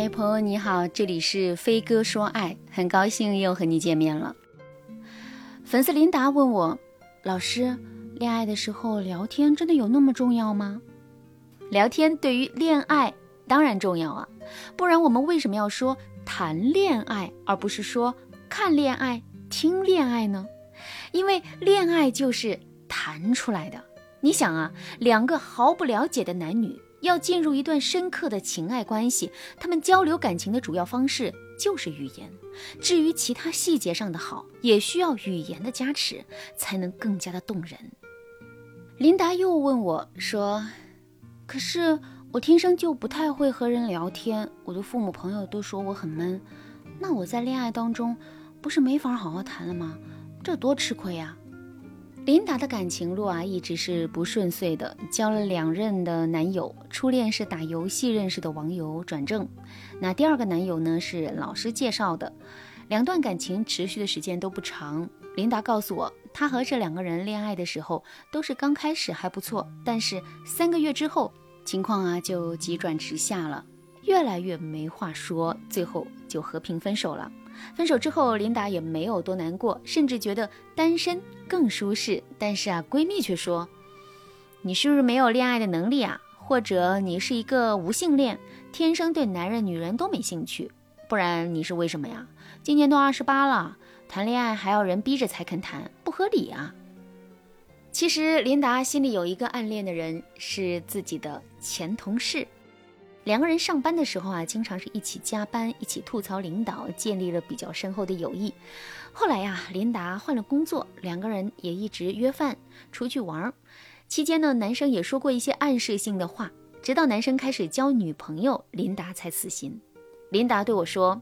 嗨，朋友你好，这里是飞哥说爱，很高兴又和你见面了。粉丝琳达问我，老师，恋爱的时候聊天真的有那么重要吗？聊天对于恋爱当然重要啊，不然我们为什么要说谈恋爱，而不是说看恋爱、听恋爱呢？因为恋爱就是谈出来的。你想啊，两个毫不了解的男女要进入一段深刻的情爱关系，他们交流感情的主要方式就是语言。至于其他细节上的好，也需要语言的加持，才能更加的动人。琳达又问我说：“可是我天生就不太会和人聊天，我的父母朋友都说我很闷，那我在恋爱当中不是没法好好谈了吗？这多吃亏呀！”琳达的感情路啊，一直是不顺遂的，交了两任的男友，初恋是打游戏认识的网友转正，那第二个男友呢是老师介绍的，两段感情持续的时间都不长。琳达告诉我，她和这两个人恋爱的时候都是刚开始还不错，但是三个月之后情况啊就急转直下了，越来越没话说，最后就和平分手了。分手之后，琳达也没有多难过，甚至觉得单身更舒适。但是啊，闺蜜却说：“你是不是没有恋爱的能力啊？或者你是一个无性恋，天生对男人、女人都没兴趣？不然你是为什么呀？今年都二十八了，谈恋爱还要人逼着才肯谈，不合理啊！”其实，琳达心里有一个暗恋的人，是自己的前同事。两个人上班的时候啊，经常是一起加班，一起吐槽领导，建立了比较深厚的友谊。后来呀，琳达换了工作，两个人也一直约饭出去玩。期间呢，男生也说过一些暗示性的话，直到男生开始交女朋友，琳达才死心。琳达对我说：“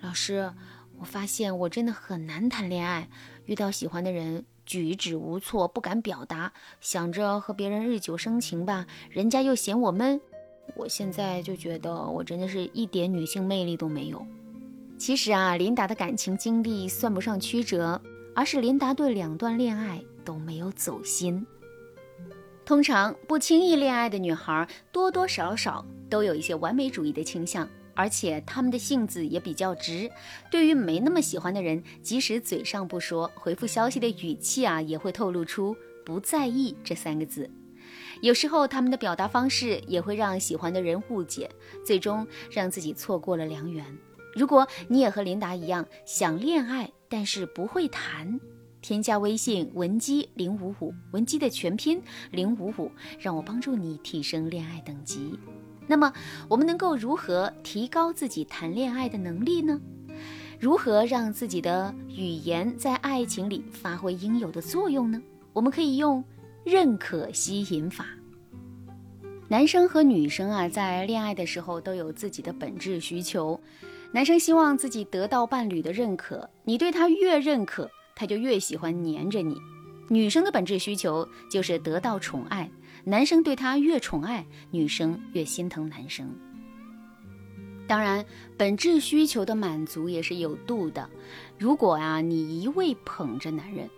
老师，我发现我真的很难谈恋爱，遇到喜欢的人举止无措，不敢表达，想着和别人日久生情吧，人家又嫌我闷。”我现在就觉得我真的是一点女性魅力都没有。其实啊，琳达的感情经历算不上曲折，而是琳达对两段恋爱都没有走心。通常不轻易恋爱的女孩，多多少少都有一些完美主义的倾向，而且她们的性子也比较直。对于没那么喜欢的人，即使嘴上不说，回复消息的语气啊，也会透露出不在意这三个字。有时候他们的表达方式也会让喜欢的人误解，最终让自己错过了良缘。如果你也和琳达一样想恋爱，但是不会谈，添加微信文姬零五五，文姬的全拼零五五，让我帮助你提升恋爱等级。那么我们能够如何提高自己谈恋爱的能力呢？如何让自己的语言在爱情里发挥应有的作用呢？我们可以用。认可吸引法。男生和女生啊，在恋爱的时候都有自己的本质需求。男生希望自己得到伴侣的认可，你对他越认可，他就越喜欢黏着你。女生的本质需求就是得到宠爱，男生对她越宠爱，女生越心疼男生。当然，本质需求的满足也是有度的。如果啊，你一味捧着男人，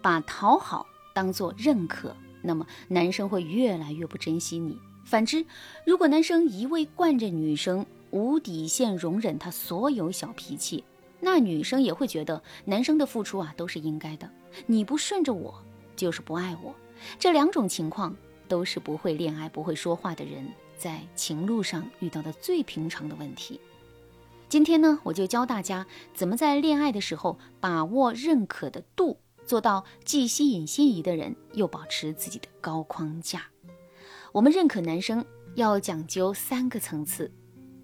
把讨好。当做认可，那么男生会越来越不珍惜你。反之，如果男生一味惯着女生，无底线容忍他所有小脾气，那女生也会觉得男生的付出啊都是应该的。你不顺着我，就是不爱我。这两种情况都是不会恋爱、不会说话的人在情路上遇到的最平常的问题。今天呢，我就教大家怎么在恋爱的时候把握认可的度。做到既吸引心仪的人，又保持自己的高框架。我们认可男生要讲究三个层次：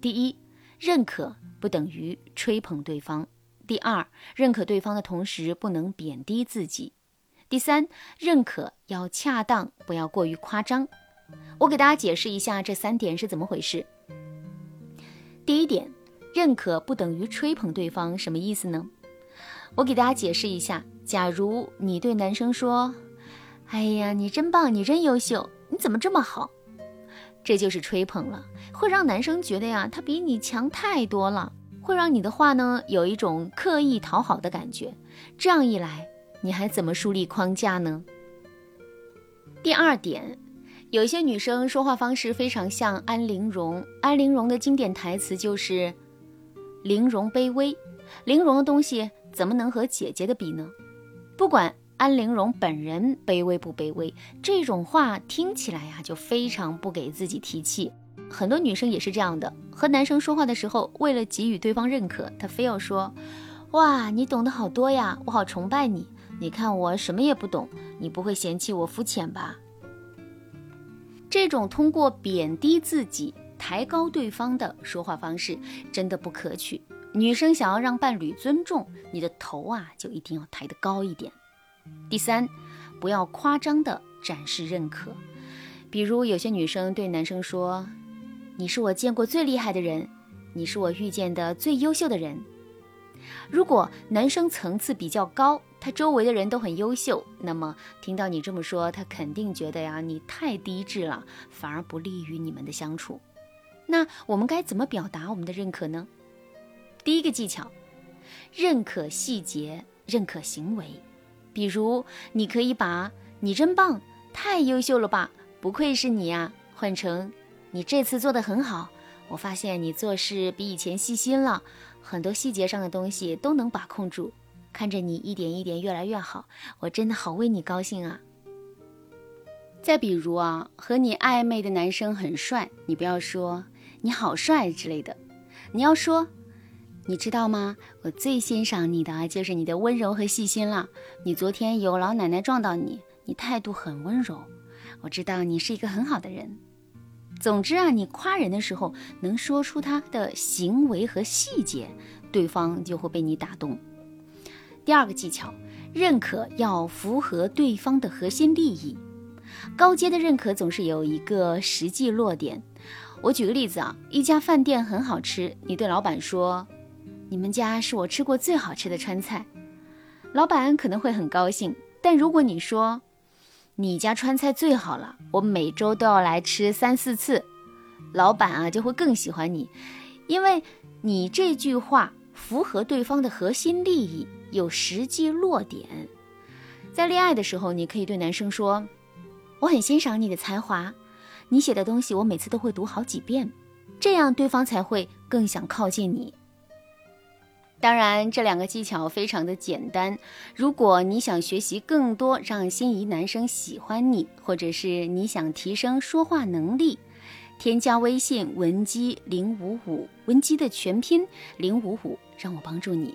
第一，认可不等于吹捧对方；第二，认可对方的同时不能贬低自己；第三，认可要恰当，不要过于夸张。我给大家解释一下这三点是怎么回事。第一点，认可不等于吹捧对方，什么意思呢？我给大家解释一下。假如你对男生说：“哎呀，你真棒，你真优秀，你怎么这么好？”这就是吹捧了，会让男生觉得呀，他比你强太多了，会让你的话呢有一种刻意讨好的感觉。这样一来，你还怎么树立框架呢？第二点，有些女生说话方式非常像安陵容，安陵容的经典台词就是“玲珑卑微”，玲珑的东西怎么能和姐姐的比呢？不管安陵容本人卑微不卑微，这种话听起来呀就非常不给自己提气。很多女生也是这样的，和男生说话的时候，为了给予对方认可，她非要说：“哇，你懂得好多呀，我好崇拜你。你看我什么也不懂，你不会嫌弃我肤浅吧？”这种通过贬低自己、抬高对方的说话方式，真的不可取。女生想要让伴侣尊重你的头啊，就一定要抬得高一点。第三，不要夸张的展示认可，比如有些女生对男生说。你是我见过最厉害的人，你是我遇见的最优秀的人。如果男生层次比较高，他周围的人都很优秀，那么听到你这么说，他肯定觉得呀你太低质了，反而不利于你们的相处。那我们该怎么表达我们的认可呢？第一个技巧，认可细节，认可行为。比如，你可以把“你真棒，太优秀了吧，不愧是你呀”换成。你这次做的很好，我发现你做事比以前细心了，很多细节上的东西都能把控住。看着你一点一点越来越好，我真的好为你高兴啊！再比如啊，和你暧昧的男生很帅，你不要说你好帅之类的，你要说，你知道吗？我最欣赏你的就是你的温柔和细心了。你昨天有老奶奶撞到你，你态度很温柔，我知道你是一个很好的人。总之啊，你夸人的时候能说出他的行为和细节，对方就会被你打动。第二个技巧，认可要符合对方的核心利益。高阶的认可总是有一个实际落点。我举个例子啊，一家饭店很好吃，你对老板说：“你们家是我吃过最好吃的川菜。”老板可能会很高兴。但如果你说，你家川菜最好了，我每周都要来吃三四次，老板啊就会更喜欢你，因为你这句话符合对方的核心利益，有实际落点。在恋爱的时候，你可以对男生说：“我很欣赏你的才华，你写的东西我每次都会读好几遍，这样对方才会更想靠近你。”当然，这两个技巧非常的简单。如果你想学习更多，让心仪男生喜欢你，或者是你想提升说话能力，添加微信文姬零五五，文姬的全拼零五五，让我帮助你。